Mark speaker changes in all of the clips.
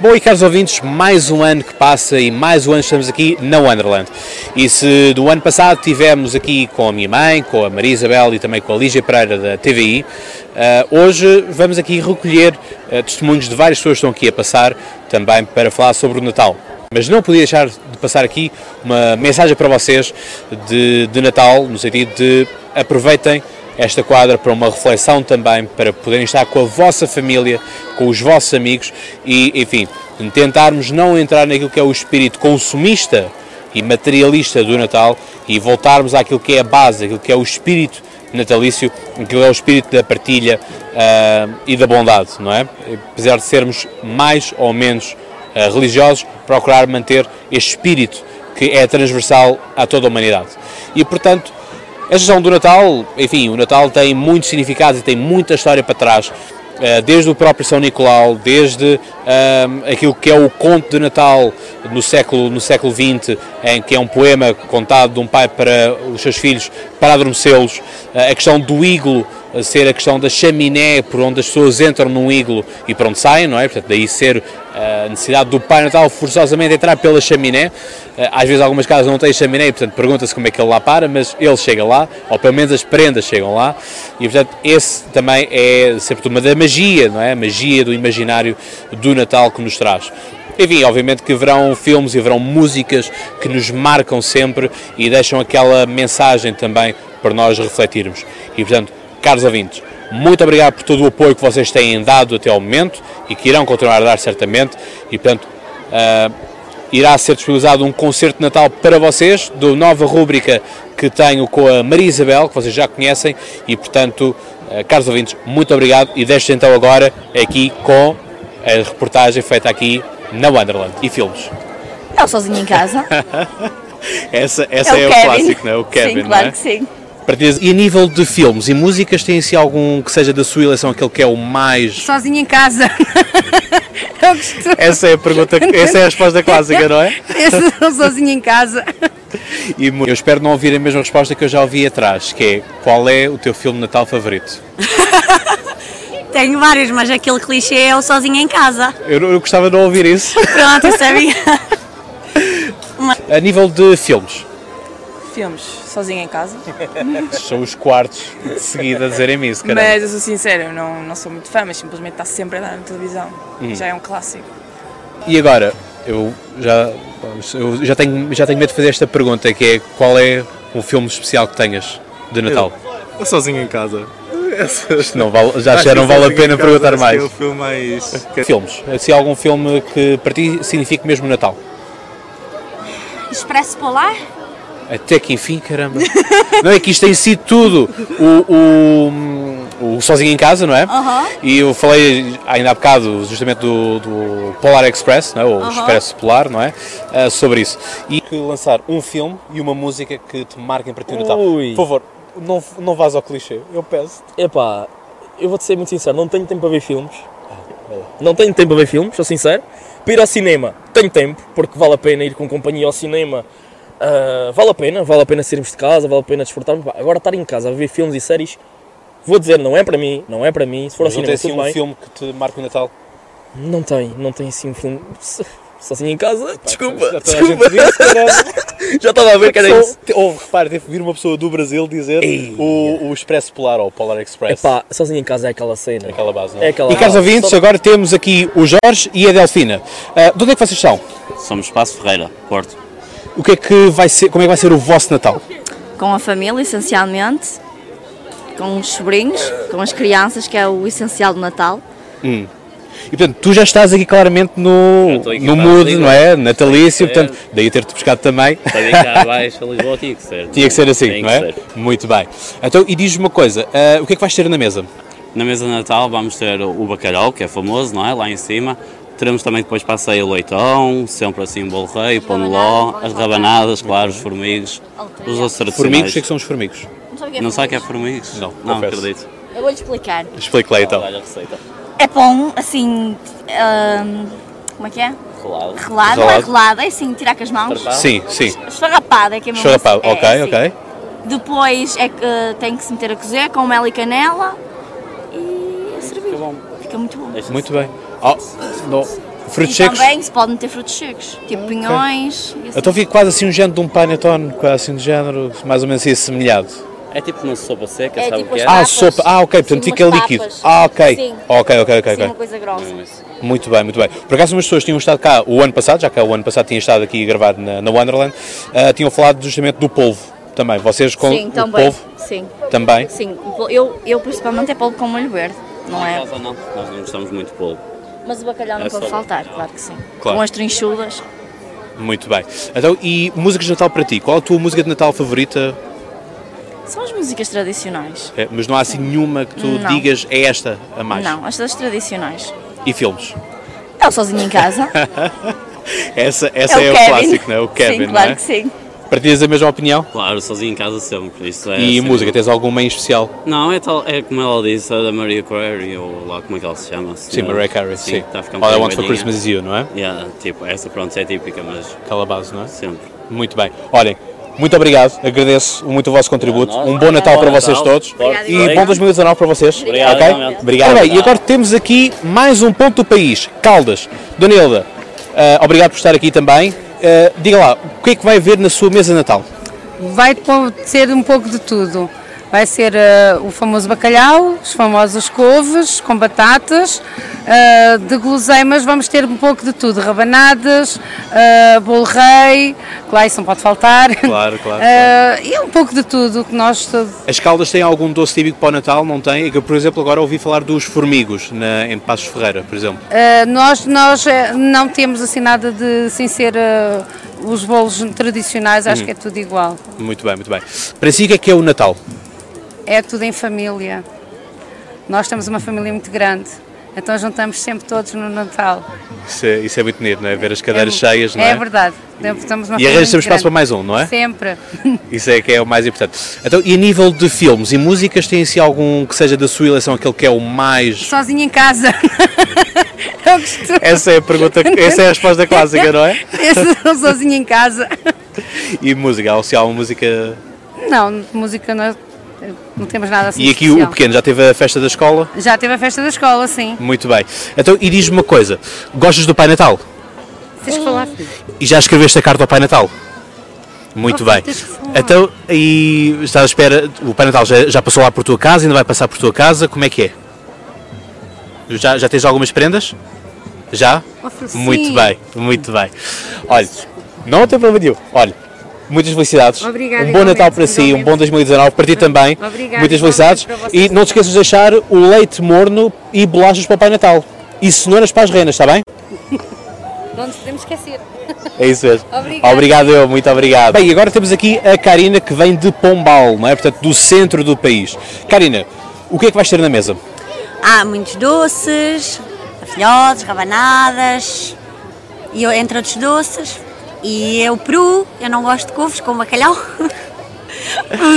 Speaker 1: Bom, e caros ouvintes, mais um ano que passa e mais um ano estamos aqui na Wonderland. E se do ano passado tivemos aqui com a minha mãe, com a Maria Isabel e também com a Lígia Pereira da TVI, uh, hoje vamos aqui recolher uh, testemunhos de várias pessoas que estão aqui a passar também para falar sobre o Natal. Mas não podia deixar de passar aqui uma mensagem para vocês de, de Natal, no sentido de aproveitem esta quadra para uma reflexão também, para poderem estar com a vossa família, com os vossos amigos e, enfim, tentarmos não entrar naquilo que é o espírito consumista e materialista do Natal e voltarmos àquilo que é a base, aquilo que é o espírito natalício, aquilo é o espírito da partilha uh, e da bondade, não é? Apesar de sermos mais ou menos uh, religiosos, procurar manter este espírito que é transversal a toda a humanidade. E, portanto, a gestão do Natal, enfim, o Natal tem muitos significados e tem muita história para trás, eh, desde o próprio São Nicolau, desde um, ehm, aquilo que é o conto de Natal no século, no século XX, em que é um poema contado de um pai para os seus filhos para adormecê-los, eh, a questão do ser a questão da chaminé por onde as pessoas entram num iglo e para onde saem, não é? Portanto, daí ser a necessidade do Pai Natal forçosamente entrar pela chaminé. Eh, às vezes algumas casas não têm chaminé e, portanto, pergunta-se como é que ele lá para, mas ele chega lá, ou pelo menos as prendas chegam lá. E, portanto, esse também é sempre uma da magia, não é? A magia do imaginário do Natal que nos traz. Enfim, obviamente que haverão filmes e haverão músicas que nos marcam sempre e deixam aquela mensagem também para nós refletirmos. E, portanto, caros ouvintes, muito obrigado por todo o apoio que vocês têm dado até ao momento e que irão continuar a dar certamente. E portanto, uh, irá ser disponibilizado um concerto de Natal para vocês, da nova rúbrica que tenho com a Maria Isabel, que vocês já conhecem. E portanto, uh, caros ouvintes, muito obrigado. E deixo então agora aqui com a reportagem feita aqui na Wonderland e filmes.
Speaker 2: É o Sozinho em Casa.
Speaker 1: essa essa é, é o, o clássico, não é? O Kevin,
Speaker 2: sim, claro
Speaker 1: não é?
Speaker 2: que sim.
Speaker 1: E a nível de filmes e músicas, tem se algum que seja da sua eleição aquele que é o mais.
Speaker 2: Sozinho em casa.
Speaker 1: essa é a pergunta, essa é a resposta clássica, não é?
Speaker 2: Esse sozinho em casa.
Speaker 1: E eu espero não ouvir a mesma resposta que eu já ouvi atrás, que é qual é o teu filme de Natal favorito?
Speaker 2: Tenho vários, mas aquele clichê é o sozinho em casa.
Speaker 1: Eu, eu gostava de não ouvir isso.
Speaker 2: Pronto, sabia.
Speaker 1: A nível de filmes,
Speaker 3: filmes, sozinha em casa.
Speaker 1: São os quartos de seguida a dizerem isso, caramba.
Speaker 3: Mas eu sou sincero, eu não, não sou muito fã, mas simplesmente está sempre a dar na televisão. Hum. Já é um clássico.
Speaker 1: E agora, eu já, eu já, tenho, já tenho medo de fazer esta pergunta, que é qual é um filme especial que tenhas de Natal?
Speaker 4: Eu, eu sozinho em casa.
Speaker 1: Não vale, já, já não vale a pena perguntar mais.
Speaker 4: É o filme mais.
Speaker 1: Filmes. Se há algum filme que para ti signifique mesmo Natal?
Speaker 2: Expresso Polar?
Speaker 1: Até que enfim, caramba. não é que isto tem sido tudo. O, o, o Sozinho em Casa, não é?
Speaker 2: Uhum.
Speaker 1: E eu falei ainda há bocado justamente do, do Polar Express, não é? o Expresso Polar, não é? Uh, sobre isso. E que lançar um filme e uma música que te marquem para ti no Natal. Por favor, não, não vás ao clichê, eu peço.
Speaker 5: Epá, eu vou-te ser muito sincero, não tenho tempo para ver filmes. Não tenho tempo para ver filmes, sou sincero. Para ir ao cinema, tenho tempo, porque vale a pena ir com companhia ao cinema Uh, vale a pena, vale a pena sairmos de casa, vale a pena desfrutar. Agora estar em casa a ver filmes e séries, vou dizer, não é para mim, não é para mim. Se for
Speaker 1: Mas
Speaker 5: ao cinema,
Speaker 1: tem assim
Speaker 5: um
Speaker 1: bem. filme que te marca o Natal?
Speaker 5: Não tem, não tem assim um filme. Só assim em casa, Pá, desculpa,
Speaker 1: já
Speaker 5: desculpa.
Speaker 1: Disse,
Speaker 5: já estava a ver que era isso.
Speaker 1: Ou, repare, teve que vir uma pessoa do Brasil dizer o, o Expresso Polar ou o Polar Express.
Speaker 5: Epá, sozinho em casa é aquela cena.
Speaker 1: É aquela base, não é?
Speaker 5: é aquela
Speaker 1: e caros ouvintes, só... agora temos aqui o Jorge e a Delfina. Uh, de onde é que vocês são?
Speaker 6: Somos Espaço Ferreira, Porto.
Speaker 1: O que é que vai ser, como é que vai ser o vosso Natal?
Speaker 2: Com a família, essencialmente, com os sobrinhos, com as crianças, que é o essencial do Natal.
Speaker 1: Hum. E portanto, tu já estás aqui claramente no, no mood, não é? Natalício, portanto, daí ter-te pescado também.
Speaker 6: Para cá abaixo, a Lisboa tinha que ser.
Speaker 1: Tinha que ser assim, não é? Ser. Muito bem. Então, e diz-me uma coisa, uh, o que é que vais ter na mesa?
Speaker 6: Na mesa de Natal vamos ter o bacalhau, que é famoso, não é? Lá em cima. Teremos também depois passeio o leitão, sempre assim bolo rei, pão ló, as rabanadas, claro, os formigos, os outros tradicionais.
Speaker 1: Formigos, o que, é que são os formigos?
Speaker 6: Não sabe o que é formigos?
Speaker 1: Não,
Speaker 6: não acredito.
Speaker 2: Eu vou-lhe explicar.
Speaker 1: Explique lá então.
Speaker 2: É pão, assim, hum, como é que é?
Speaker 6: Relado.
Speaker 2: Relado, não é relado, é assim, tirar com as mãos.
Speaker 1: Sim, sim.
Speaker 2: Esfarrapado, é que é mesmo
Speaker 1: Esfarrapado,
Speaker 2: assim.
Speaker 1: ok,
Speaker 2: é, assim.
Speaker 1: ok.
Speaker 2: Depois é que uh, tem que se meter a cozer com mel e canela e a servir. Fica, Fica muito bom.
Speaker 1: Muito bem. Oh, não Frutos
Speaker 2: e
Speaker 1: secos?
Speaker 2: também se pode meter frutos secos, tipo pinhões. e assim.
Speaker 1: Então fica quase assim um género de um panetone, quase assim do género, mais ou menos assim assemelhado.
Speaker 6: É tipo uma sopa seca,
Speaker 2: É
Speaker 6: sabe
Speaker 2: tipo
Speaker 6: o que é?
Speaker 1: Ah, sopa. Ah, ok, portanto
Speaker 2: Sim,
Speaker 1: fica líquido.
Speaker 2: tapas.
Speaker 1: Ah, ok.
Speaker 2: Sim.
Speaker 1: Ok, ok, ok.
Speaker 2: Sim,
Speaker 1: ok.
Speaker 2: uma coisa grossa.
Speaker 6: Não.
Speaker 1: Muito bem, muito bem. Por acaso, umas pessoas tinham estado cá o ano passado, já que o ano passado tinha estado aqui a gravar na, na Wonderland, ah, tinham falado justamente do polvo também. Vocês com
Speaker 2: Sim,
Speaker 1: o
Speaker 2: também.
Speaker 1: polvo
Speaker 2: Sim,
Speaker 1: também?
Speaker 2: sim. Eu, eu principalmente é polvo com molho verde, não
Speaker 6: Em
Speaker 2: é?
Speaker 6: casa não, nós não gostamos muito de polvo.
Speaker 2: Mas o bacalhau não
Speaker 6: É
Speaker 2: pode faltar, claro que sim.
Speaker 1: Claro.
Speaker 2: Com as trinchudas.
Speaker 1: Muito bem. Então, e músicas de Natal para ti? Qual a tua música de Natal favorita?
Speaker 2: São as músicas tradicionais.
Speaker 1: É, mas não há assim nenhuma que tu
Speaker 2: Não.
Speaker 1: digas é esta a mais?
Speaker 2: Não, as das tradicionais.
Speaker 1: E filmes?
Speaker 2: É o sozinho em casa.
Speaker 1: Essa, essa é,
Speaker 2: o
Speaker 1: o,
Speaker 2: Kevin.
Speaker 1: clássico, não é? O Kevin,
Speaker 2: sim,
Speaker 1: não
Speaker 2: claro
Speaker 1: é?
Speaker 2: que sim.
Speaker 1: Partilhas a mesma opinião?
Speaker 6: Claro, sozinho em casa sempre. Isso é
Speaker 1: E
Speaker 6: sempre-
Speaker 1: música, tens alguma em especial?
Speaker 6: Não, é, tal, é como ela disse, a da Maria Carey, ou lá como é que ela se chama.
Speaker 1: Sim, Mariah Carey, sim.
Speaker 6: Está a ficar um
Speaker 1: All I Want for. Christmas is You, não é?
Speaker 6: Yeah, tipo, essa pronto é típica, mas
Speaker 1: Aquela base, não é?
Speaker 6: sempre.
Speaker 1: Muito bem. Olhem, muito obrigado, agradeço muito o vosso contributo. Um bom Natal
Speaker 6: Bom
Speaker 1: para
Speaker 6: Natal.
Speaker 1: vocês todos
Speaker 6: Obrigada,
Speaker 1: e bom 2019 para vocês.
Speaker 6: Obrigado,
Speaker 1: ok?
Speaker 6: igualmente.
Speaker 1: Obrigado. Ora bem, e agora temos aqui mais um ponto do país, Caldas. Dona Hilda, eh, obrigado por estar aqui também. Eh, diga lá, o que é que vai haver na sua mesa Natal?
Speaker 7: Vai ser um pouco de tudo. Vai ser eh, o famoso bacalhau, os famosos couves com batatas. eh, de guloseimas vamos ter um pouco de tudo. Rabanadas, uh, bolo rei, claro, isso não pode faltar.
Speaker 1: Claro, claro,
Speaker 7: Eh, e um pouco de tudo que nós
Speaker 1: As Caldas têm algum doce típico para o Natal? Não tem? É eu, por exemplo, agora ouvi falar dos formigos na, em Passos Ferreira, por exemplo.
Speaker 7: Nós nós não temos assim nada de sem ser os bolos tradicionais, acho que é tudo igual.
Speaker 1: Muito bem, muito bem. Para si, o que é que é o Natal?
Speaker 7: É tudo em família. Nós temos uma família muito grande, então juntamos sempre todos no Natal.
Speaker 1: Isso é, isso é muito bonito, não é? Ver as cadeiras cheias, não é?
Speaker 7: É verdade. Estamos uma
Speaker 1: E
Speaker 7: família
Speaker 1: arranja sempre
Speaker 7: muito
Speaker 1: espaço para mais um, não é?
Speaker 7: Sempre.
Speaker 1: Isso é que é o mais importante. Então, e a nível de filmes e músicas, tem assim algum que seja da sua eleição, aquele que é o mais.
Speaker 7: Sozinho em casa.
Speaker 1: Essa é a pergunta, essa é a resposta clássica, não é?
Speaker 7: Eu sou sozinha em casa.
Speaker 1: E música, ou se há uma música.
Speaker 7: Não, música não, não temos nada assim
Speaker 1: E aqui
Speaker 7: especial.
Speaker 1: o pequeno já teve a festa da escola?
Speaker 7: Já teve a festa da escola, sim.
Speaker 1: Muito bem. Então, e diz-me uma coisa: gostas do Pai Natal?
Speaker 7: Tens que falar, filho.
Speaker 1: E já escreveste a carta ao Pai Natal? Muito
Speaker 7: Oh,
Speaker 1: bem. Então, e estás à espera, o Pai Natal já, já passou lá por tua casa, ainda vai passar por tua casa, como é que é? Já, já tens algumas prendas? Já?
Speaker 7: Ofereci.
Speaker 1: Muito bem, muito bem. Olha, não tem problema nenhum. Olha, muitas felicidades.
Speaker 7: Obrigada,
Speaker 1: um bom Natal para si, um
Speaker 7: igualmente.
Speaker 1: bom 2019 para ti também.
Speaker 7: Obrigada,
Speaker 1: muitas felicidades. E não te esqueças de deixar o leite morno e bolachas para o Pai Natal. E cenouras para as renas, está bem?
Speaker 7: Não nos podemos esquecer.
Speaker 1: É isso mesmo.
Speaker 7: Obrigada.
Speaker 1: Obrigado eu, muito obrigado. Bem, e agora temos aqui a Karina que vem de Pombal, não é? Portanto, do centro do país. Karina, o que é que vais ter na mesa?
Speaker 8: Há muitos doces, afilhotes, rabanadas, e entre outros doces. E é o peru, eu não gosto de couves com bacalhau.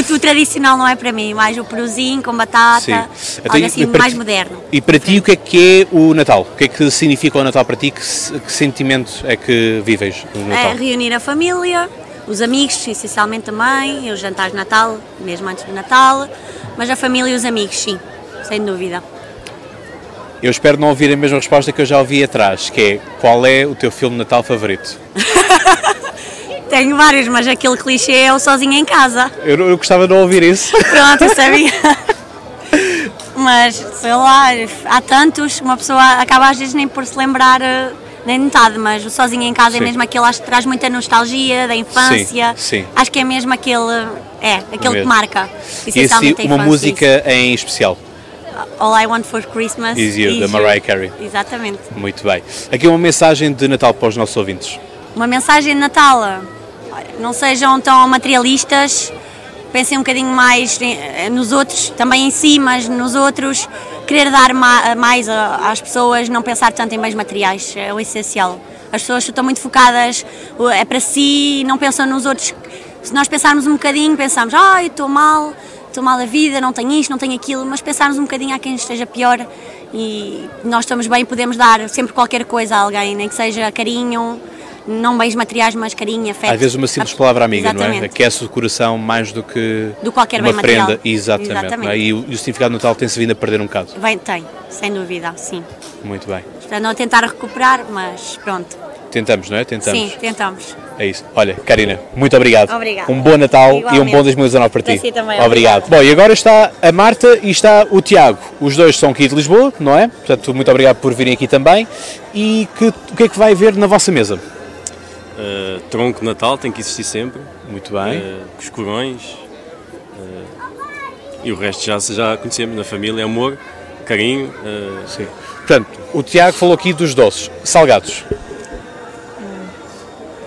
Speaker 8: o, o tradicional não é para mim, mais o peruzinho com batata,
Speaker 1: Então,
Speaker 8: algo assim mais
Speaker 1: ti-
Speaker 8: moderno.
Speaker 1: E para ti, o que é que é o Natal? O que é que significa o Natal para ti? Que, que sentimento é que vives no
Speaker 8: É
Speaker 1: Natal?
Speaker 8: reunir a família, os amigos, essencialmente também, os jantares de Natal, mesmo antes do Natal, mas a família e os amigos, sim, sem dúvida.
Speaker 1: Eu espero não ouvir a mesma resposta que eu já ouvi atrás, que é qual é o teu filme de Natal favorito?
Speaker 8: Tenho vários, mas aquele clichê é o sozinho em casa.
Speaker 1: Eu, eu gostava de não ouvir isso.
Speaker 8: Pronto, eu sabia. Mas, sei lá, há tantos, uma pessoa acaba às vezes nem por se lembrar eh, nem metade, mas o Sozinho em Casa
Speaker 1: Sim.
Speaker 8: é mesmo aquele, acho que traz muita nostalgia da infância.
Speaker 1: sim.
Speaker 8: Acho que é mesmo aquele, é, aquele que marca,
Speaker 1: E assim, uma música em especial.
Speaker 8: All I Want for Christmas
Speaker 1: Is You, da Mariah Carey.
Speaker 8: Exatamente.
Speaker 1: Muito bem. Aqui uma mensagem de Natal para os nossos ouvintes.
Speaker 8: Uma mensagem de Natal. Não sejam tão materialistas, pensem um bocadinho mais em- nos outros, também em si, mas nos outros. Querer dar ma- mais a- às pessoas, não pensar tanto em bens materiais, é o essencial. As pessoas estão muito focadas, é para si, não pensam nos outros. Se nós pensarmos um bocadinho, pensamos, ah, eu estou mal, estou mal da vida, não tenho isto, não tenho aquilo, mas pensarmos um bocadinho a quem esteja pior e nós estamos bem, podemos dar sempre qualquer coisa a alguém, nem que seja carinho, não bens materiais, mas carinho, afeto.
Speaker 1: Às vezes uma simples palavra amiga, não é?
Speaker 8: Exatamente.
Speaker 1: Aquece o coração mais do que
Speaker 8: Do qualquer
Speaker 1: uma
Speaker 8: bem
Speaker 1: prenda.
Speaker 8: material.
Speaker 1: Exatamente. não é?
Speaker 8: Exatamente.
Speaker 1: E, o, e o significado do Natal tem-se vindo a perder um bocado.
Speaker 8: Vem, tem, sem dúvida, sim.
Speaker 1: Muito bem.
Speaker 8: Portanto, a tentar recuperar, mas pronto.
Speaker 1: Tentamos, não é? Tentamos.
Speaker 8: Sim, tentamos.
Speaker 1: É isso. Olha, Karina, muito obrigado.
Speaker 8: Obrigada.
Speaker 1: Um bom Natal e um
Speaker 8: Igualmente.
Speaker 1: bom 2019 para ti.
Speaker 8: Para si também,
Speaker 1: obrigado. Bom, e agora está a Marta e está o Tiago. Os dois são aqui de Lisboa, não é? Portanto, muito obrigado por virem aqui também. E que, o que é que vai haver na vossa mesa?
Speaker 9: Uh, tronco de Natal tem que existir sempre.
Speaker 1: Muito bem.
Speaker 9: Uh, com os corões. uh, e o resto já, já conhecemos na família, amor, carinho. uh,
Speaker 1: Sim. Portanto, o Tiago falou aqui dos doces. Salgados.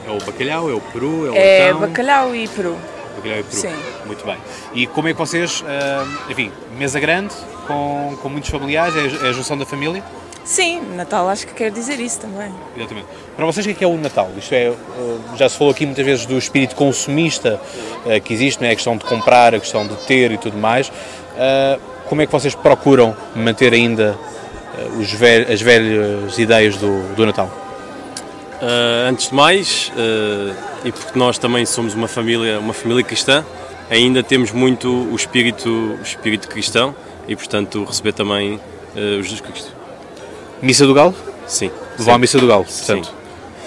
Speaker 1: É o bacalhau, é o peru, é o
Speaker 3: É
Speaker 1: leitão.
Speaker 3: bacalhau e peru.
Speaker 1: Bacalhau e peru.
Speaker 3: Sim.
Speaker 1: Muito bem. E como é que vocês, ah, enfim, mesa grande, com, com muitos familiares, é a- é a junção da família?
Speaker 3: Sim, Natal acho que quer dizer isso também.
Speaker 1: Exatamente. Para vocês, o que é, que é o Natal? Isto é, uh, já se falou aqui muitas vezes do espírito consumista uh, que existe, não é? a questão de comprar, a questão de ter e tudo mais. Uh, como é que vocês procuram manter ainda uh, os vel- as velhas ideias do, do Natal?
Speaker 9: Uh, antes de mais, uh, e porque nós também somos uma família, uma família cristã, ainda temos muito o espírito, o espírito cristão e, portanto, receber também uh, o Jesus Cristo.
Speaker 1: Missa do Galo?
Speaker 9: Sim.
Speaker 1: Vão à
Speaker 9: Sim.
Speaker 1: Missa do Galo, portanto.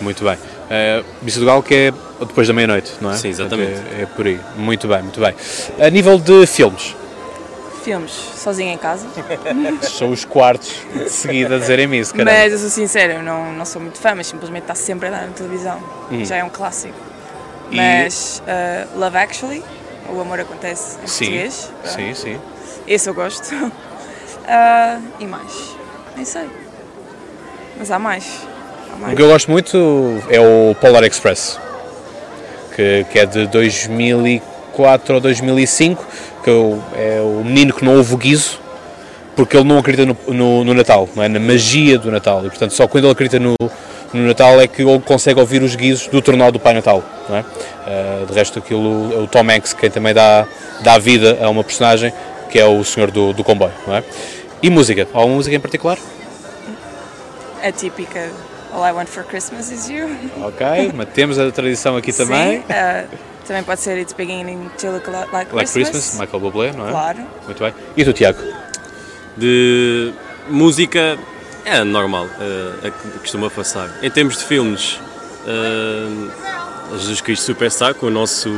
Speaker 1: Muito bem. Uh, Missa do Galo que é depois da meia-noite, não é?
Speaker 9: Sim,
Speaker 1: Portanto,
Speaker 9: exatamente.
Speaker 1: É, é por aí. Muito bem, muito bem. A nível de filmes,
Speaker 3: Filmes, sozinha em casa.
Speaker 1: são os quartos de seguida a dizerem isso, caramba.
Speaker 3: Mas eu sou sincera, eu não, não sou muito fã, mas simplesmente está sempre a dar na televisão.
Speaker 1: Hum.
Speaker 3: Já é um clássico.
Speaker 1: E-
Speaker 3: Mas uh, Love Actually, O Amor Acontece em
Speaker 1: Sim,
Speaker 3: português.
Speaker 1: sim, sim.
Speaker 3: Esse eu gosto. Uh, e mais? Nem sei. Mas há mais. Há mais.
Speaker 1: O que eu gosto muito é o Polar Express, que, que é de 2004 ou 2005, que é o- é o menino que não ouve o guizo, porque ele não acredita no, no- no Natal, é? na magia do Natal, e portanto só quando ele acredita no, no Natal é que ele consegue ouvir os guizos do tornado do Pai Natal. Não é? Ah, de resto aquilo é o Tom Hanks quem também dá, dá vida a uma personagem que é o senhor do, do comboio. Não é? E música? Alguma música em particular?
Speaker 3: A típica All I Want for Christmas is You.
Speaker 1: Ok, mantemos a tradição aqui também.
Speaker 3: Sim, uh, também pode ser It's Beginning to Look Like,
Speaker 1: Like
Speaker 3: Christmas.
Speaker 1: Christmas, Michael Bublé, não é?
Speaker 3: Claro.
Speaker 1: Muito bem. E tu, Tiago?
Speaker 9: De música é normal, uh, é que costuma passar. Em termos de filmes, uh, Jesus Cristo Superstar, com o nosso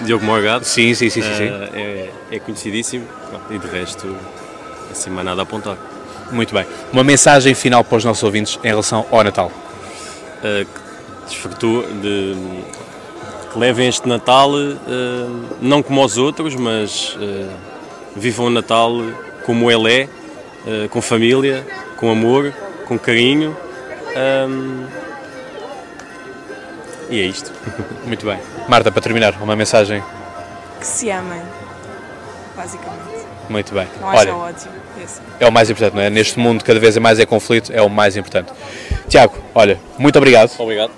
Speaker 9: Diogo Morgado.
Speaker 1: Sim, sim, sim, sim, sim.
Speaker 9: uh, É, é conhecidíssimo e de resto, assim, mais nada a apontar.
Speaker 1: Muito bem. Uma mensagem final para os nossos ouvintes em relação ao Natal.
Speaker 9: Uh, desfrutou de levem este Natal uh, não como os outros, mas uh, vivam o Natal como ele é, uh, com família, com amor, com carinho. um, e é isto.
Speaker 1: Muito bem. Marta, para terminar, uma mensagem.
Speaker 3: Que se amem, basicamente.
Speaker 1: Muito bem.
Speaker 3: Não
Speaker 1: Olha,
Speaker 3: ódio. Esse.
Speaker 1: é o mais importante, não é? Neste mundo, cada vez mais é conflito, é o mais importante. Tiago, olha, muito obrigado.
Speaker 9: Obrigado.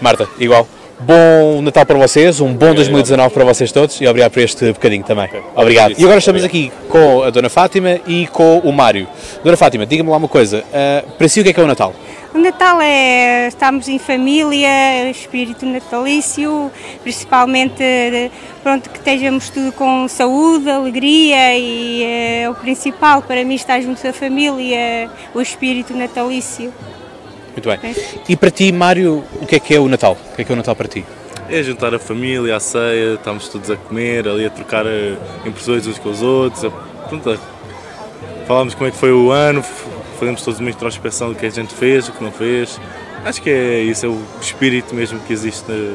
Speaker 1: Marta, igual. Bom Natal para vocês, um bom 2019 para vocês todos e obrigado por este bocadinho também. Obrigado. E agora estamos aqui com a Dona Fátima e com o Mário. Dona Fátima, diga-me lá uma coisa, ah, para si o que é que é o Natal?
Speaker 10: O Natal é estamos em família, espírito natalício, principalmente pronto que estejamos tudo com saúde, alegria e é o principal para mim estar junto da família, o espírito natalício.
Speaker 1: Muito bem. E para ti, Mário, o que é que é o Natal? O que é que é o Natal para ti?
Speaker 4: É juntar a família, à ceia, estamos todos a comer, ali a trocar eh, impressões uns com os outros. a- Pronto, a- falamos como é que foi o ano, fazemos todos uma introspeção do que a gente fez, o que não fez. Acho que é isso, é o espírito mesmo que existe eh,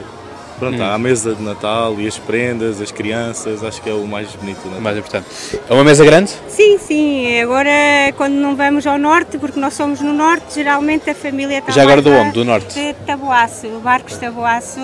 Speaker 4: pronto,
Speaker 1: Hum.
Speaker 4: à mesa de Natal e as prendas, as crianças, acho que é o mais bonito do Natal.
Speaker 1: Mais importante. É uma mesa grande?
Speaker 10: Sim, sim, agora quando não vamos ao norte, porque nós somos no norte, geralmente a família está
Speaker 1: Já agora do
Speaker 10: a-
Speaker 1: onde? Do norte?
Speaker 10: De Taboaço, Barcos Taboaço.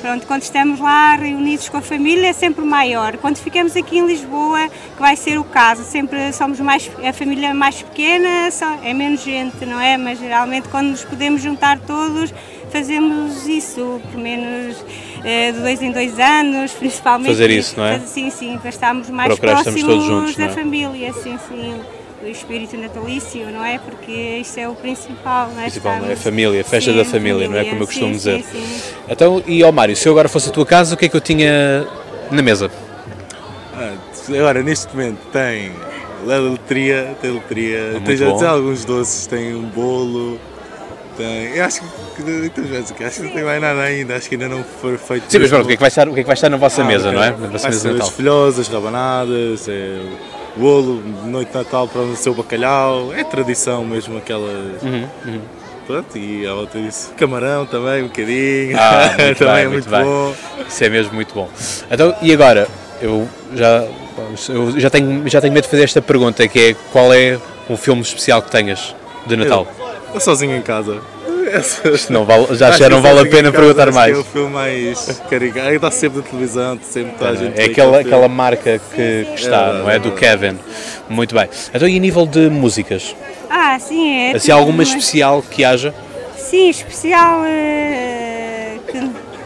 Speaker 10: Pronto, quando estamos lá reunidos com a família é sempre maior. Quando ficamos aqui em Lisboa, que vai ser o caso, sempre somos mais, a família é mais pequena, é menos gente, não é? Mas geralmente quando nos podemos juntar todos, fazemos isso, pelo menos de dois em dois anos, principalmente.
Speaker 1: Fazer isso, não é?
Speaker 10: Sim, sim, para estarmos mais
Speaker 1: Procurar
Speaker 10: próximos
Speaker 1: todos juntos,
Speaker 10: da
Speaker 1: é?
Speaker 10: família, sim, sim. O espírito natalício, não é? Porque isso é o principal, não é?
Speaker 1: Principal, não é? Família, festa
Speaker 10: Sim,
Speaker 1: da família, não é? Como eu
Speaker 10: sim,
Speaker 1: costumo
Speaker 10: sim,
Speaker 1: dizer.
Speaker 10: sim.
Speaker 1: Então, e ao Mário, se eu agora fosse a tua casa, o que é que eu tinha na mesa?
Speaker 4: Ah, agora, neste momento, tem a loteria, tem loteria,
Speaker 1: muito
Speaker 4: tem já alguns doces, tem um bolo, Tem. Eu acho que. Muitas vezes, que acho que não tem mais nada ainda. Acho que ainda não foi feito.
Speaker 1: Sim, mas pronto, o que é que vai estar, o que é que vai estar na vossa
Speaker 4: Ah,
Speaker 1: mesa, não é? Na vossa mesa de
Speaker 4: as
Speaker 1: Natal.
Speaker 4: filhosas, rabanadas, é, o bolo, noite de Natal para o seu bacalhau. É tradição mesmo aquelas.
Speaker 1: Uhum, uhum.
Speaker 4: Pronto, e a outra disse camarão também, um bocadinho.
Speaker 1: Ah, muito
Speaker 4: também
Speaker 1: bem,
Speaker 4: é
Speaker 1: muito
Speaker 4: muito bom.
Speaker 1: Isso é mesmo muito bom. Então, e agora, eu já, eu já, tenho, já tenho medo de fazer esta pergunta, que é qual é um filme especial que tenhas de Natal?
Speaker 4: Eu, eu sozinho em casa.
Speaker 1: Isto não vale- já-
Speaker 4: Acho
Speaker 1: já
Speaker 4: que
Speaker 1: não vale a
Speaker 4: em
Speaker 1: pena
Speaker 4: Casa,
Speaker 1: perguntar
Speaker 4: acho
Speaker 1: mais.
Speaker 4: É o filme mais caricato. Está sempre na televisão, sempre toda a gente.
Speaker 1: É aquela, aquela marca que, que está, não é? Do Kevin. Muito bem. Então, e a nível de músicas?
Speaker 10: Ah, sim, é.
Speaker 1: Assim, alguma
Speaker 10: uma-
Speaker 1: especial que haja?
Speaker 10: Sim, especial eh, que,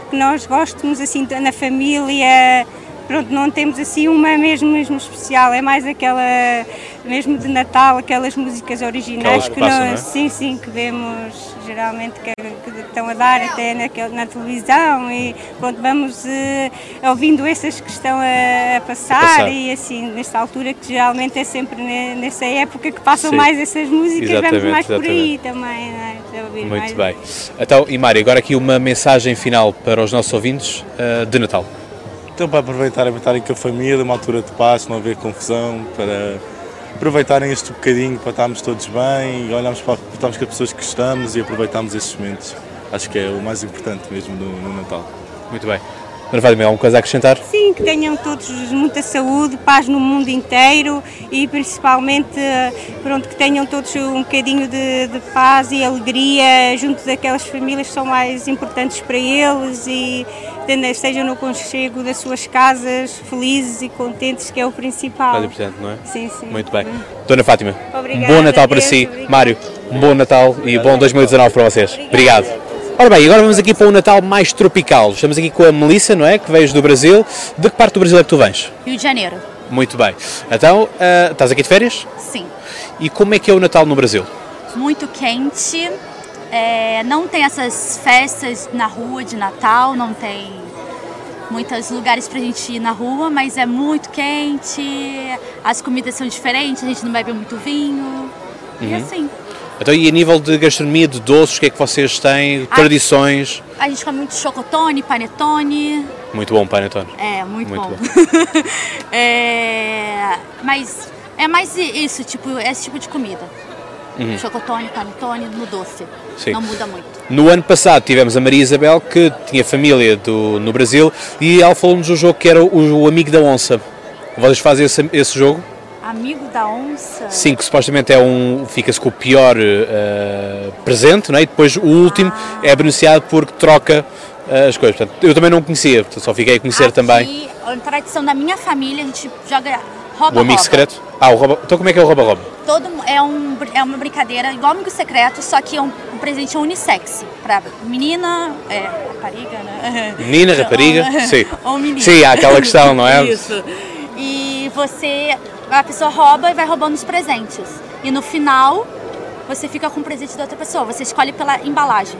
Speaker 10: que nós gostamos assim na família. Pronto, não temos assim uma mesmo, mesmo especial, é mais aquela mesmo de Natal, aquelas músicas originais
Speaker 1: Aquelas que passam, não é?
Speaker 10: sim, sim, que vemos geralmente que, que estão a dar até naquele, na televisão e pronto, vamos eh, ouvindo essas que estão a, a passar,
Speaker 1: passar.
Speaker 10: e assim, nesta altura que geralmente é sempre ne- nessa época que passam
Speaker 1: Sim.
Speaker 10: mais essas músicas,
Speaker 1: Exatamente,
Speaker 10: vamos mais por aí
Speaker 1: exatamente.
Speaker 10: também, é? Ouvir mais.
Speaker 1: Muito bem. Então, e Mário, agora aqui uma mensagem final para os nossos ouvintes eh, de Natal.
Speaker 4: Então, para aproveitarem, estarem com a família, uma altura de paz, não haver confusão, para aproveitarem este bocadinho, para estarmos todos bem e olharmos para, estarmos com as pessoas que gostamos e aproveitarmos estes momentos. Acho que é o mais importante mesmo no, no Natal.
Speaker 1: Muito bem. Dona Fátima, alguma coisa a acrescentar?
Speaker 10: Sim, que tenham todos muita saúde, paz no mundo inteiro e principalmente eh, pronto, que tenham todos um bocadinho de, de paz e alegria junto daquelas famílias que são mais importantes para eles e estejam no conchego das suas casas felizes e contentes, que é o principal.
Speaker 1: Mais importante, não é?
Speaker 10: Sim, sim.
Speaker 1: Muito bem. Dona Fátima,
Speaker 10: Obrigada,
Speaker 1: um bom Natal para
Speaker 10: Deus,
Speaker 1: si.
Speaker 10: obrigada.
Speaker 1: Mário, um bom Natal e bom 2019 para vocês. Obrigado. Ora bem, agora vamos aqui para um Natal mais tropical. Estamos aqui com a Melissa, não é? Que veio do Brasil. De que parte do Brasil é que tu vens?
Speaker 11: Rio de Janeiro,
Speaker 1: Muito bem. Então, ah, estás aqui de férias?
Speaker 11: sim.
Speaker 1: E como é que é o Natal no Brasil?
Speaker 11: Muito quente, é, não tem essas festas na rua de Natal, não tem muitos lugares pra gente ir na rua, mas é muito quente, as comidas são diferentes, a gente não bebe muito vinho, e
Speaker 1: Uhum.
Speaker 11: assim.
Speaker 1: Então, e a nível de gastronomia, de doces, o que é que vocês têm? Tradições?
Speaker 11: A gente come muito chocotone, panetone,
Speaker 1: Muito bom, Panetone.
Speaker 11: é muito,
Speaker 1: Muito
Speaker 11: bom. É, mas é mais isso, tipo, esse tipo de comida.
Speaker 1: Uhum.
Speaker 11: Chocotone, panetone, no doce.
Speaker 1: Sim.
Speaker 11: Não muda muito.
Speaker 1: No ano passado tivemos a Maria Isabel, que tinha família do, no Brasil, e ela falou-nos do jogo que era o, o Amigo da Onça. Vocês fazem esse, esse jogo?
Speaker 11: Amigo da onça?
Speaker 1: Sim, que supostamente é um. fica-se com o pior eh, presente, não é? e depois o último é beneficiado porque troca eh, as coisas. Portanto, eu também não conhecia, só fiquei a conhecer também
Speaker 11: E a tradição da minha família, a gente joga rouba
Speaker 1: o amigo secreto. Ah, o rouba. Então como é que é o rouba-rouba?
Speaker 11: Todo é, um, é uma brincadeira igual amigo secreto, só que é um, um presente unissex. Pra menina, é, rapariga, né?
Speaker 1: Menina, rapariga? Sim.
Speaker 11: Ou menino.
Speaker 1: Sim, há aquela questão, não é?
Speaker 11: Isso. E você, a pessoa rouba e vai roubando os presentes. E no final, você fica com o presente da outra pessoa. Você escolhe pela embalagem.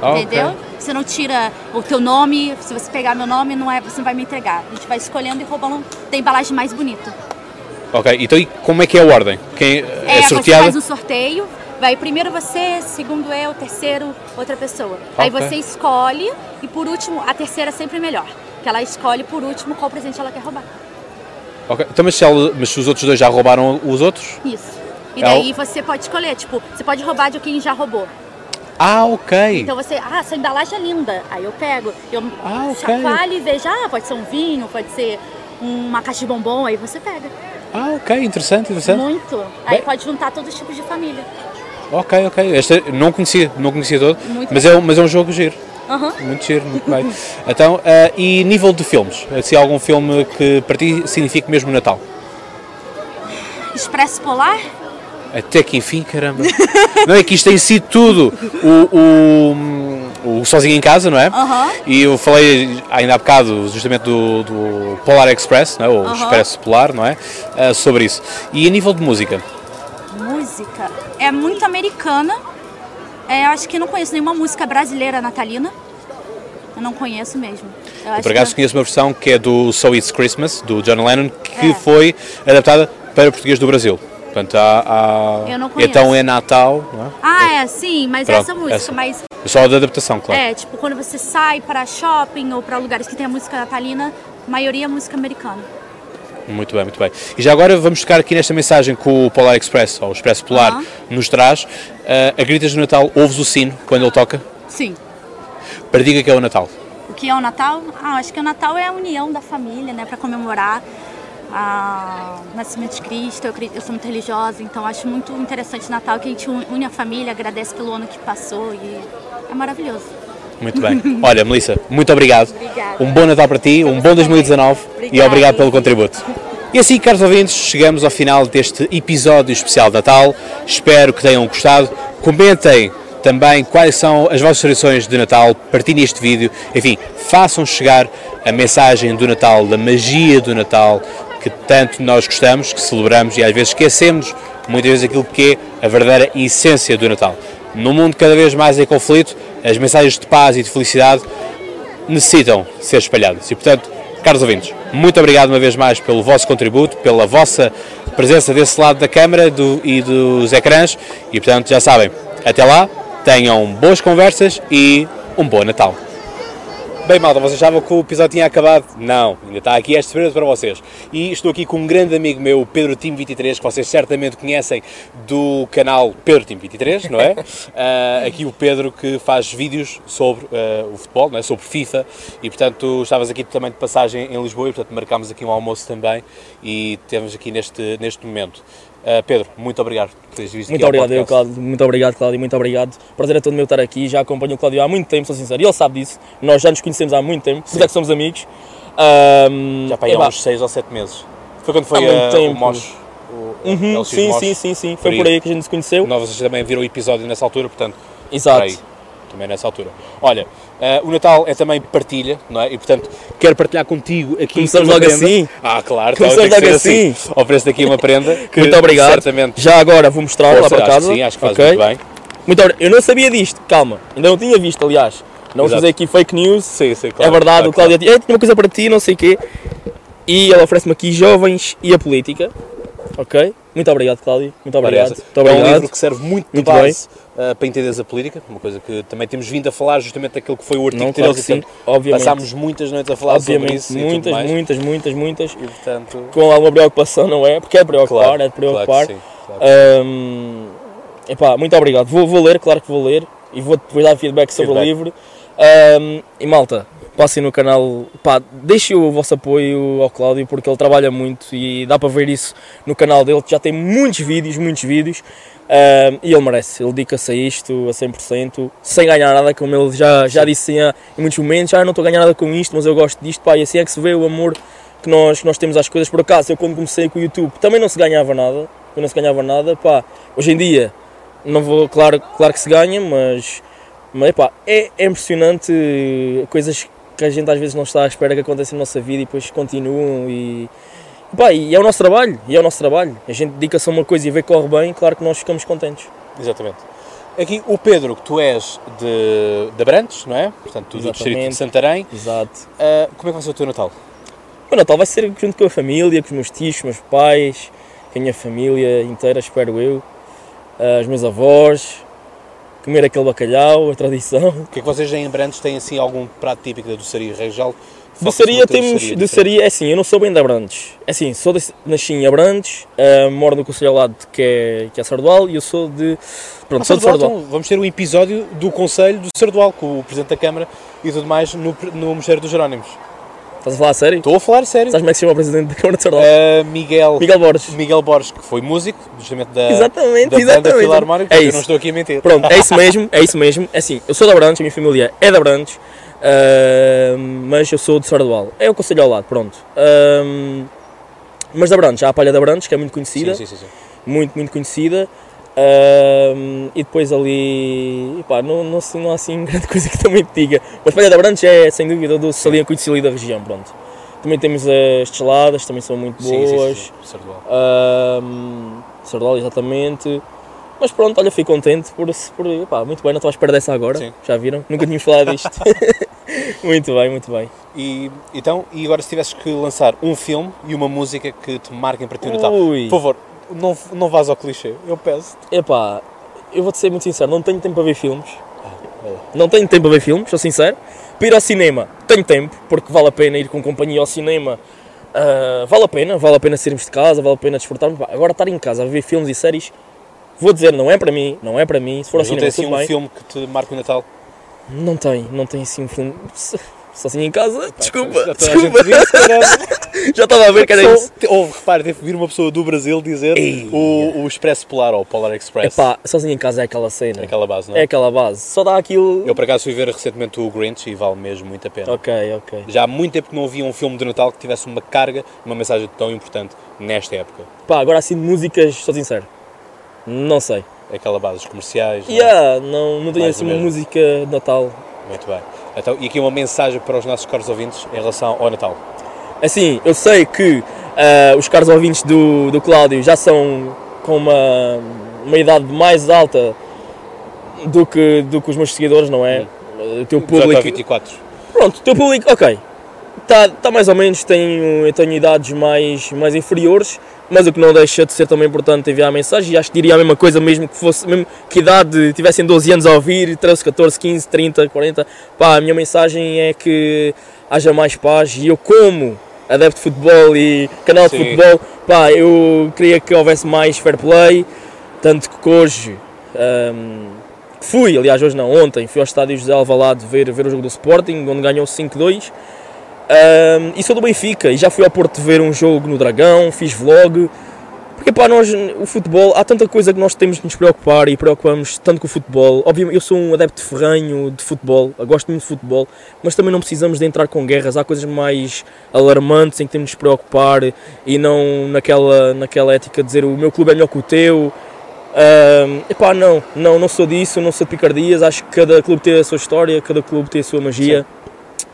Speaker 1: Ah.
Speaker 11: Entendeu? Você não tira o teu nome, se você pegar meu nome, não é, você não vai me entregar. A gente vai escolhendo e roubando da embalagem mais bonita.
Speaker 1: Ok, então e como é que é a ordem? Quem é,
Speaker 11: É, você
Speaker 1: sorteada?
Speaker 11: faz um sorteio, vai primeiro você, segundo eu, terceiro outra pessoa. Aí
Speaker 1: Ok.
Speaker 11: você escolhe e por último, a terceira é sempre melhor. Que ela escolhe por último qual presente ela quer roubar.
Speaker 1: Ok, Então, mas se, ela- mas se os outros dois já roubaram os outros?
Speaker 11: Isso. E
Speaker 1: Ela-
Speaker 11: daí você pode escolher, tipo, você pode roubar de quem já roubou.
Speaker 1: Ah, ok.
Speaker 11: Então você, ah, essa embalagem é linda. Aí eu pego, eu
Speaker 1: Ah, ok.
Speaker 11: chacoalho e vejo, ah, pode ser um vinho, pode ser uma caixa de bombom, aí você pega.
Speaker 1: Ah, ok, interessante, interessante.
Speaker 11: Muito. Aí
Speaker 1: Bem-
Speaker 11: pode juntar todos os tipos de família.
Speaker 1: Ok, ok. Esta eu não conhecia, não conhecia todo,
Speaker 11: Muito
Speaker 1: mas é, um, mas é um jogo giro.
Speaker 11: Aham.
Speaker 1: Muito giro, muito bem. Então, ah, e nível de filmes? Se há algum filme que para ti signifique mesmo Natal?
Speaker 11: Expresso Polar?
Speaker 1: Até que enfim, caramba. não é que isto tem sido tudo. O, o, o Sozinho em Casa, não é?
Speaker 11: Aham.
Speaker 1: E eu falei ainda há bocado justamente do, do Polar Express, não é? o
Speaker 11: Aham.
Speaker 1: Expresso Polar, não é? Ah, sobre isso. E a nível de música?
Speaker 11: Música. É muito americana. É, eu acho que não conheço nenhuma música brasileira natalina. Eu não conheço mesmo. Eu
Speaker 1: por acaso
Speaker 11: que-
Speaker 1: conheço uma versão que é do So It's Christmas, do John Lennon, que
Speaker 11: É.
Speaker 1: foi adaptada para português do Brasil. Portanto, há, há-
Speaker 11: Eu não conheço.
Speaker 1: Então é Natal, não é?
Speaker 11: Ah, é, sim, mas
Speaker 1: Pronto,
Speaker 11: essa música,
Speaker 1: essa.
Speaker 11: mas
Speaker 1: Só da adaptação, claro.
Speaker 11: é, tipo, quando você sai para shopping ou para lugares que tem a música natalina, a maioria é música americana.
Speaker 1: Muito bem, muito bem. E já agora vamos tocar aqui nesta mensagem que o Polar Express, ou o Expresso Polar,
Speaker 11: Aham.
Speaker 1: nos traz. Uh, a Gritas do Natal, ouves o sino quando ele toca?
Speaker 11: Sim.
Speaker 1: Para diga que é o Natal.
Speaker 11: O que é o Natal? Ah, acho que o Natal é a união da família, né, para comemorar a- o nascimento de Cristo. Eu, eu sou muito religiosa, então acho muito interessante o Natal, que a gente une a família, agradece pelo ano que passou e é maravilhoso.
Speaker 1: Muito bem. Olha, Melissa, muito obrigado.
Speaker 11: Obrigada.
Speaker 1: Um bom Natal para ti, um bom 2019 e
Speaker 11: Obrigada.
Speaker 1: obrigado pelo contributo. E assim, caros ouvintes, chegamos ao final deste episódio especial de Natal. Espero que tenham gostado. Comentem também quais são as vossas tradições de Natal, partilhem este vídeo. Enfim, façam chegar a mensagem do Natal, da magia do Natal, que tanto nós gostamos, que celebramos e às vezes esquecemos muitas vezes aquilo que é a verdadeira essência do Natal. No mundo cada vez mais em conflito, as mensagens de paz e de felicidade necessitam ser espalhadas. E, portanto, caros ouvintes, muito obrigado uma vez mais pelo vosso contributo, pela vossa presença desse lado da câmara do- e dos ecrãs. E, portanto, já sabem, até lá, tenham boas conversas e um bom Natal. Bem, malta, vocês achavam que o episódio tinha acabado? Não, ainda está aqui esta surpresa para vocês. E estou aqui com um grande amigo meu, o Pedro Tim 23, que vocês certamente conhecem do canal Pedro Tim 23, não é? Ah, aqui o Pedro que faz vídeos sobre ah, o futebol, não é? sobre FIFA, e portanto estavas aqui também de passagem em Lisboa, e portanto marcámos aqui um almoço também, e temos aqui neste, neste momento. Ah, Pedro, muito obrigado por teres visto
Speaker 5: Muito obrigado, eu. Cláudio. Muito obrigado, Cláudio. Muito obrigado. Prazer é todo meu estar aqui. Já acompanho o Cláudio há muito tempo, sou sincero. E ele sabe disso. Nós já nos conhecemos há muito tempo. Por isso é que somos amigos. Ahm,
Speaker 1: Já para aí há uns 6 ou 7 meses. Foi quando foi
Speaker 5: muito
Speaker 1: ah, o
Speaker 5: tempo.
Speaker 1: Mosh, o
Speaker 5: Uhum, sim, sim, sim, sim. Foi por aí que a gente se conheceu.
Speaker 1: Nós vocês também viram o episódio nessa altura, portanto.
Speaker 5: Exato.
Speaker 1: Também nessa altura. Olha, ah, o Natal é também partilha, não é? E portanto, quero partilhar contigo aqui
Speaker 5: Começamos logo
Speaker 1: prenda.
Speaker 5: assim?
Speaker 1: Ah, claro,
Speaker 5: Começamos
Speaker 1: então que
Speaker 5: logo
Speaker 1: ser
Speaker 5: assim?
Speaker 1: Ofereço-te aqui uma prenda que
Speaker 5: Muito obrigado.
Speaker 1: certamente.
Speaker 5: Já agora vou mostrar lá para casa.
Speaker 1: sim, acho que faz
Speaker 5: Ok?
Speaker 1: muito bem.
Speaker 5: Muito obrigado. Eu não sabia disto, calma. Ainda não tinha visto, aliás. Não
Speaker 1: Exato.
Speaker 5: fazer aqui fake news.
Speaker 1: Sim, sim,
Speaker 5: é
Speaker 1: claro,
Speaker 5: verdade,
Speaker 1: claro,
Speaker 5: o Cláudio "Ei, tinha uma coisa para ti, não sei o quê. E ele oferece-me aqui Jovens e a Política. Ok? Muito obrigado, Cláudio. Muito obrigado. Muito
Speaker 1: É um
Speaker 5: obrigado.
Speaker 1: livro que serve muito de
Speaker 5: Muito
Speaker 1: base ah, para entenderes a política, uma coisa que também temos vindo a falar justamente daquilo que foi o artigo
Speaker 5: Não,
Speaker 1: 13
Speaker 5: claro que sim, obviamente.
Speaker 1: passámos muitas noites a falar sobre
Speaker 5: Obviamente,
Speaker 1: isso e tudo
Speaker 5: muitas, muitas, muitas, muitas.
Speaker 1: E portanto,
Speaker 5: Com alguma preocupação, não é? Porque é preocupar,
Speaker 1: Claro,
Speaker 5: é de
Speaker 1: claro
Speaker 5: preocupar.
Speaker 1: que sim, claro
Speaker 5: Ahm, epá, muito obrigado. Vou, vou ler, claro que vou ler. E vou depois dar feedback sobre
Speaker 1: Feedback.
Speaker 5: o livro. Ahm, e malta, passem no canal, pá, deixem o vosso apoio ao Cláudio porque ele trabalha muito e dá para ver isso no canal dele, que já tem muitos vídeos, muitos vídeos. Ahm, e ele merece, ele dedica-se a isto a 100%, sem ganhar nada, como ele já, já disse em, em muitos momentos, já não estou a ganhar nada com isto, mas eu gosto disto, pá, e assim é que se vê o amor que nós, que nós temos às coisas. Por acaso, eu quando comecei com o YouTube também não se ganhava nada, eu não se ganhava nada, pá, hoje em dia, não vou, claro, claro que se ganha, mas, mas epá, é, é impressionante coisas que a gente às vezes não está à espera que acontecem na nossa vida e depois continuam e, epá, e é o nosso trabalho, e é o nosso trabalho. A gente dedica-se a uma coisa e vê que corre bem, claro que nós ficamos contentes.
Speaker 1: Exatamente. Aqui o Pedro, que tu és de, de Abrantes, não é? Portanto, do distrito de. Santarém.
Speaker 5: Exato.
Speaker 1: Ah, como é que vai ser o teu Natal?
Speaker 5: O Natal vai ser junto com a família, com os meus tios, com os meus pais, com a minha família inteira, espero eu, ah, os meus avós, comer aquele bacalhau, a tradição.
Speaker 1: O que é que vocês em Abrantes têm assim algum prato típico da doçaria regional?
Speaker 5: Doçaria temos, doçaria, é assim, eu não sou bem de Abrantes. É assim, sou de, nasci em Abrantes, ah, moro no Conselho ao lado que é, que é Sardual e eu sou de. Pronto, sou de Sardual.
Speaker 1: então, vamos ter um episódio do Conselho do Sardual, com o Presidente da Câmara e tudo mais no, no Mosteiro dos Jerónimos.
Speaker 5: Estás a falar a sério?
Speaker 1: Estou a falar sério.
Speaker 5: Sabes como é que se chama o Presidente da Câmara de Sardual?
Speaker 1: Ah, Miguel,
Speaker 5: Miguel Borges.
Speaker 1: Miguel Borges, que foi músico, justamente da,
Speaker 5: Exatamente,
Speaker 1: da banda
Speaker 5: exatamente.
Speaker 1: Filarmónica,
Speaker 5: É
Speaker 1: eu
Speaker 5: isso.
Speaker 1: não estou aqui a mentir.
Speaker 5: Pronto, é isso mesmo, é isso mesmo. É assim, eu sou de Abrantes, a minha família é de Abrantes, ah, mas eu sou de Sardual. É o Conselho ao lado, pronto. Ah, mas de Abrantes, há a Palha de Abrantes, que é muito conhecida.
Speaker 1: Sim, sim, sim, sim.
Speaker 5: Muito, muito conhecida. Ah, e depois ali, pá, não, não, sei- não há assim grande coisa que também te diga. Mas Palha de Abrantes é, sem dúvida, o doce ali conhecido ali da região, pronto. Também temos as geladas, também são muito
Speaker 1: Sim, sim, sim,
Speaker 5: boas.
Speaker 1: sim.
Speaker 5: Ahm, Sardual, exatamente. Mas pronto, olha, fico contente por, por pá, muito bem, não estou à espera dessa agora.
Speaker 1: Sim.
Speaker 5: Já viram? Nunca tínhamos falado disto. muito bem, muito bem.
Speaker 1: E, então, e agora se tivesses que lançar um filme e uma música que te marquem para ti o Natal, por favor, não, não vás ao clichê, eu peço.
Speaker 5: Epá, eu vou-te ser muito sincero, não tenho tempo para ver filmes. Não tenho tempo para ver filmes, sou sincero. Para ir ao cinema, tenho tempo, porque vale a pena ir com companhia ao cinema. Ah, vale a pena, vale a pena sairmos de casa, vale a pena desfrutarmos. Agora estar em casa a ver filmes e séries, vou dizer, não é para mim, não é para mim. Se for ao
Speaker 1: Mas não
Speaker 5: cinema,
Speaker 1: tem assim um
Speaker 5: bem.
Speaker 1: filme que te marca o Natal?
Speaker 5: Não tem, não tem assim um filme. Sozinho em casa, desculpa,
Speaker 1: já
Speaker 5: desculpa.
Speaker 1: gente disse, caramba.
Speaker 5: Já estava a ver que era isso.
Speaker 1: Houve, repare, teve que vir uma pessoa do Brasil dizer o, o Expresso Polar ou o Polar Express.
Speaker 5: Epá, sozinho em casa é aquela cena.
Speaker 1: É aquela base, não é?
Speaker 5: É aquela base. Só dá aquilo.
Speaker 1: Eu por acaso fui ver recentemente o Grinch e vale mesmo muito a pena.
Speaker 5: Ok, ok.
Speaker 1: Já há muito tempo que não havia um filme de Natal que tivesse uma carga, uma mensagem tão importante nesta época.
Speaker 5: Pá, agora assim músicas, sou sincero. Não sei.
Speaker 1: Aquela base dos comerciais. não é?
Speaker 5: Yeah, não, não tenho
Speaker 1: Mais
Speaker 5: assim uma música de Natal.
Speaker 1: Muito bem. Então, e aqui uma mensagem para os nossos caros ouvintes em relação ao Natal.
Speaker 5: Assim, eu sei que ah, os caros ouvintes do, do Cláudio já são com uma, uma idade mais alta do que, do que os meus seguidores, não é? O teu
Speaker 1: 18
Speaker 5: público.
Speaker 1: a 24.
Speaker 5: Pronto, o teu público, ok. Está tá mais ou menos, tenho, eu tenho idades mais, mais inferiores, mas o que não deixa de ser também importante enviar a mensagem. E acho que diria a mesma coisa, mesmo que fosse, mesmo que idade tivessem 12 anos a ouvir, 13, 14, 15, 30, 40. Pá, a minha mensagem é que haja mais paz. E eu, como adepto de futebol e canal de
Speaker 1: Sim.
Speaker 5: futebol, pá, eu queria que houvesse mais fair play. Tanto que hoje. hum, Fui, aliás, hoje não, ontem, fui ao estádio José Alvalade ver, ver o jogo do Sporting, onde ganhou 5-2. Ahm, e sou do Benfica, e já fui ao Porto ver um jogo no Dragão, fiz vlog. Porque pá, nós, o futebol, há tanta coisa que nós temos de nos preocupar e preocupamos tanto com o futebol. Obviamente, eu sou um adepto ferranho de futebol, gosto muito de futebol, mas também não precisamos de entrar com guerras. Há coisas mais alarmantes em que temos de nos preocupar e não naquela, naquela ética de dizer o meu clube é melhor que o teu. Um, epá, não, não, não sou disso, não sou de picardias. Acho que cada clube tem a sua história, cada clube tem a sua magia.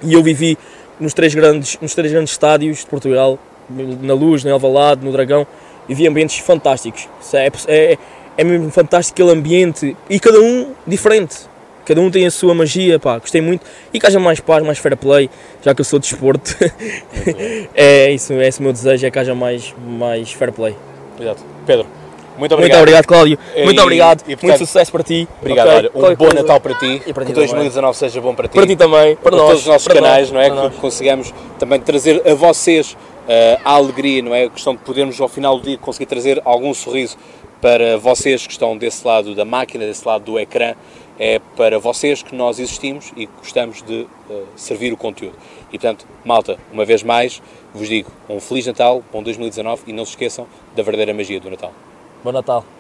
Speaker 5: E eu vivi nos três grandes, nos três grandes estádios de Portugal, na Luz, no Alvalade, no Dragão, e vi ambientes fantásticos. É, é, é mesmo fantástico aquele ambiente e cada um diferente. Cada um tem a sua magia, pá, gostei muito. E que haja mais paz, mais fair play, já que eu sou de desporto. é isso, é esse o meu desejo, é que haja mais, mais fair play.
Speaker 1: Exato. Pedro, muito
Speaker 5: Muito
Speaker 1: obrigado.
Speaker 5: obrigado, Cláudio.
Speaker 1: E-
Speaker 5: Muito obrigado.
Speaker 1: e, portanto,
Speaker 5: muito sucesso para ti.
Speaker 1: Obrigado,
Speaker 5: Ok?
Speaker 1: olha, um bom Natal para ti.
Speaker 5: E para ti
Speaker 1: que
Speaker 5: também.
Speaker 1: 2019 seja bom para ti.
Speaker 5: Para ti também, para nós,
Speaker 1: todos os nossos
Speaker 5: para
Speaker 1: canais,
Speaker 5: nós,
Speaker 1: não é?
Speaker 5: para nós.
Speaker 1: Que consigamos também trazer a vocês eh, a alegria, não é? A questão de podermos ao final do dia conseguir trazer algum sorriso para vocês que estão desse lado da máquina, desse lado do ecrã. É para vocês que nós existimos e que gostamos de eh, servir o conteúdo. E portanto, malta, uma vez mais, vos digo um Feliz Natal, bom 2019 e não se esqueçam da verdadeira magia do Natal.
Speaker 5: Bom Natal.